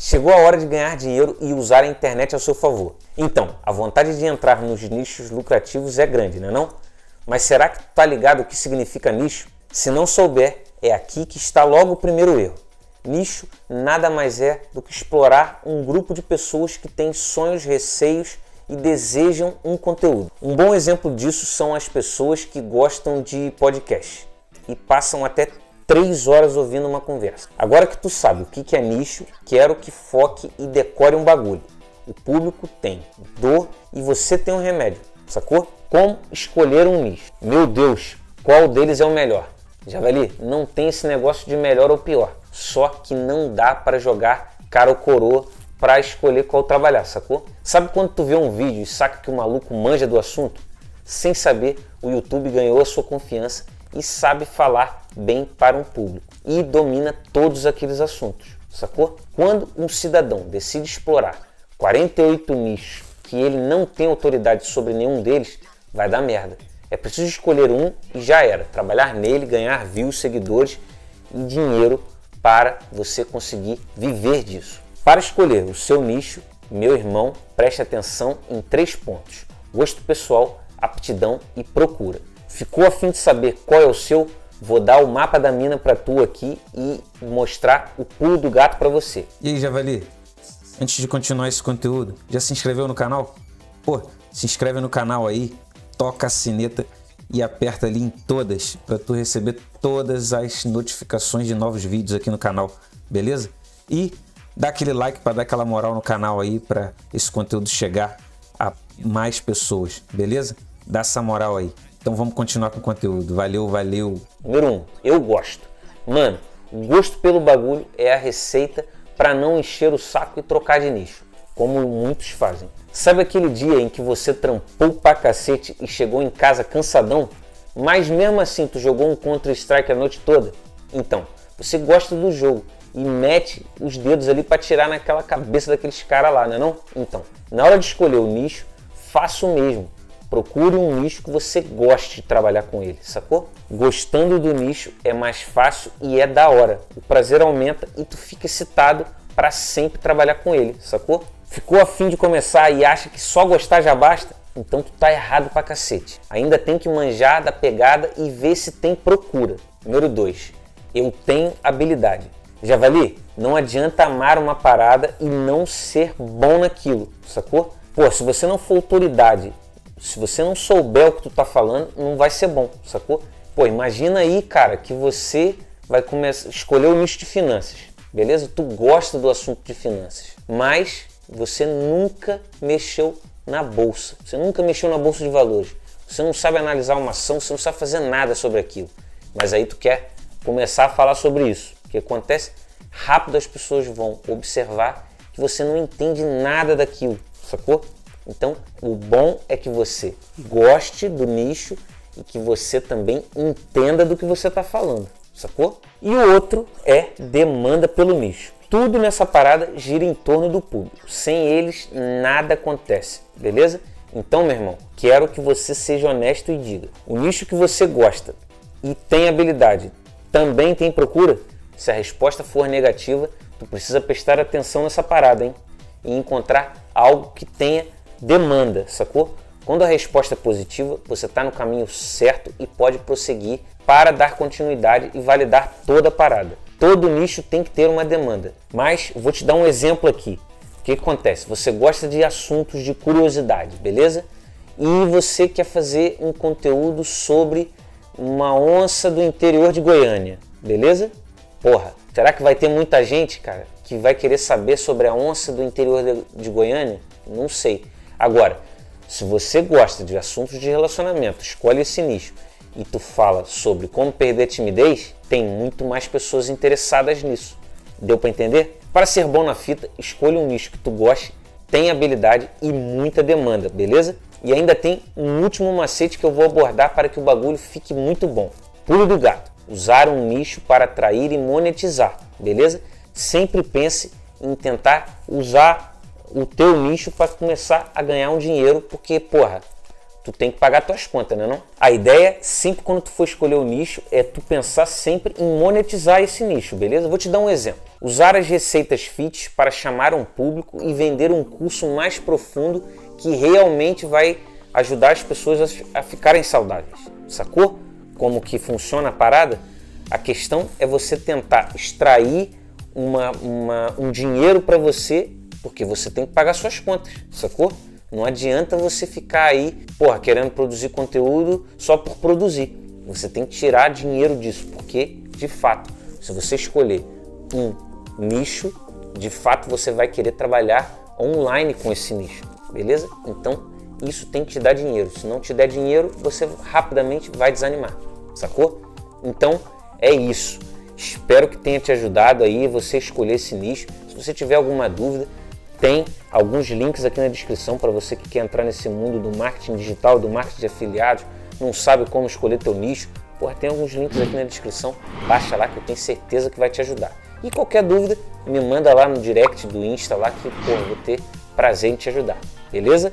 Chegou a hora de ganhar dinheiro e usar a internet a seu favor. Então, a vontade de entrar nos nichos lucrativos é grande, não é não? Mas será que tu tá ligado o que significa nicho? Se não souber, é aqui que está logo o primeiro erro. Nicho nada mais é do que explorar um grupo de pessoas que têm sonhos, receios e desejam um conteúdo. Um bom exemplo disso são as pessoas que gostam de podcast e passam até três horas ouvindo uma conversa. Agora que tu sabe o que é nicho, quero que foque e decore um bagulho. O público tem dor e você tem um remédio, sacou? Como escolher um nicho? Meu Deus, qual deles é o melhor? Javali, não tem esse negócio de melhor ou pior. Só que não dá para jogar cara ou coroa para escolher qual trabalhar, sacou? Sabe quando tu vê um vídeo e saca que o maluco manja do assunto? Sem saber, o YouTube ganhou a sua confiança e sabe falar bem para um público e domina todos aqueles assuntos, sacou? Quando um cidadão decide explorar 48 nichos que ele não tem autoridade sobre nenhum deles, vai dar merda. É preciso escolher um e já era. Trabalhar nele, ganhar views, seguidores e dinheiro para você conseguir viver disso. Para escolher o seu nicho, meu irmão, preste atenção em três pontos: gosto pessoal, aptidão e procura. Ficou a fim de saber qual é o seu? Vou dar o mapa da mina para tu aqui e mostrar o pulo do gato para você. E aí, Javali? Antes de continuar esse conteúdo, já se inscreveu no canal? Pô, se inscreve no canal aí, toca a sineta e aperta ali em todas para tu receber todas as notificações de novos vídeos aqui no canal, beleza? E dá aquele like para dar aquela moral no canal aí para esse conteúdo chegar a mais pessoas, beleza? Dá essa moral aí. Então vamos continuar com o conteúdo. Valeu, valeu. Número 1, um, eu gosto. Mano, gosto pelo bagulho é a receita para não encher o saco e trocar de nicho, como muitos fazem. Sabe aquele dia em que você trampou pra cacete e chegou em casa cansadão, mas mesmo assim tu jogou um Counter-Strike a noite toda? Então, você gosta do jogo e mete os dedos ali para tirar naquela cabeça daqueles caras lá, não é não? Então, na hora de escolher o nicho, faça o mesmo. Procure um nicho que você goste de trabalhar com ele, sacou? Gostando do nicho é mais fácil e é da hora. O prazer aumenta e tu fica excitado para sempre trabalhar com ele, sacou? Ficou afim de começar e acha que só gostar já basta? Então tu tá errado pra cacete. Ainda tem que manjar da pegada e ver se tem procura. Número 2. Eu tenho habilidade. Javali, não adianta amar uma parada e não ser bom naquilo, sacou? Pô, se você não for autoridade se você não souber o que tu tá falando, não vai ser bom, sacou? Pô, imagina aí, cara, que você vai começar escolher o nicho de finanças, beleza? Tu gosta do assunto de finanças, mas você nunca mexeu na bolsa, você nunca mexeu na bolsa de valores, você não sabe analisar uma ação, você não sabe fazer nada sobre aquilo, mas aí tu quer começar a falar sobre isso. O que acontece? Rápido as pessoas vão observar que você não entende nada daquilo, sacou? Então, o bom é que você goste do nicho e que você também entenda do que você está falando, sacou? E o outro é demanda pelo nicho. Tudo nessa parada gira em torno do público. Sem eles, nada acontece, beleza? Então, meu irmão, quero que você seja honesto e diga: o nicho que você gosta e tem habilidade também tem procura? Se a resposta for negativa, tu precisa prestar atenção nessa parada, hein? E encontrar algo que tenha demanda, sacou? Quando a resposta é positiva, você está no caminho certo e pode prosseguir para dar continuidade e validar toda a parada. Todo nicho tem que ter uma demanda. Mas vou te dar um exemplo aqui. O que acontece? Você gosta de assuntos de curiosidade, beleza? E você quer fazer um conteúdo sobre uma onça do interior de Goiânia, beleza? Porra, será que vai ter muita gente, cara, que vai querer saber sobre a onça do interior de Goiânia? Não sei. Agora, se você gosta de assuntos de relacionamento, escolhe esse nicho e tu fala sobre como perder a timidez, tem muito mais pessoas interessadas nisso. Deu para entender? Para ser bom na fita, escolha um nicho que tu goste, tem habilidade e muita demanda, beleza? E ainda tem um último macete que eu vou abordar para que o bagulho fique muito bom. Pulo do gato. Usar um nicho para atrair e monetizar, beleza? Sempre pense em tentar usar o teu nicho para começar a ganhar um dinheiro, porque, porra, tu tem que pagar tuas contas, né não? A ideia, sempre quando tu for escolher o nicho, é tu pensar sempre em monetizar esse nicho, beleza? Vou te dar um exemplo. Usar as receitas FIT para chamar um público e vender um curso mais profundo que realmente vai ajudar as pessoas a, ficarem saudáveis. Sacou? Como que funciona a parada? A questão é você tentar extrair uma, uma, um dinheiro para você, porque você tem que pagar suas contas, sacou? Não adianta você ficar aí, porra, querendo produzir conteúdo só por produzir. Você tem que tirar dinheiro disso, porque, de fato, se você escolher um nicho, de fato você vai querer trabalhar online com esse nicho, beleza? Então, isso tem que te dar dinheiro. Se não te der dinheiro, você rapidamente vai desanimar, sacou? Então, é isso. Espero que tenha te ajudado aí você escolher esse nicho. Se você tiver alguma dúvida, tem alguns links aqui na descrição para você que quer entrar nesse mundo do marketing digital, do marketing de afiliados, não sabe como escolher teu nicho. Porra, tem alguns links aqui na descrição, baixa lá que eu tenho certeza que vai te ajudar. E qualquer dúvida, me manda lá no direct do Insta lá que, porra, vou ter prazer em te ajudar. Beleza?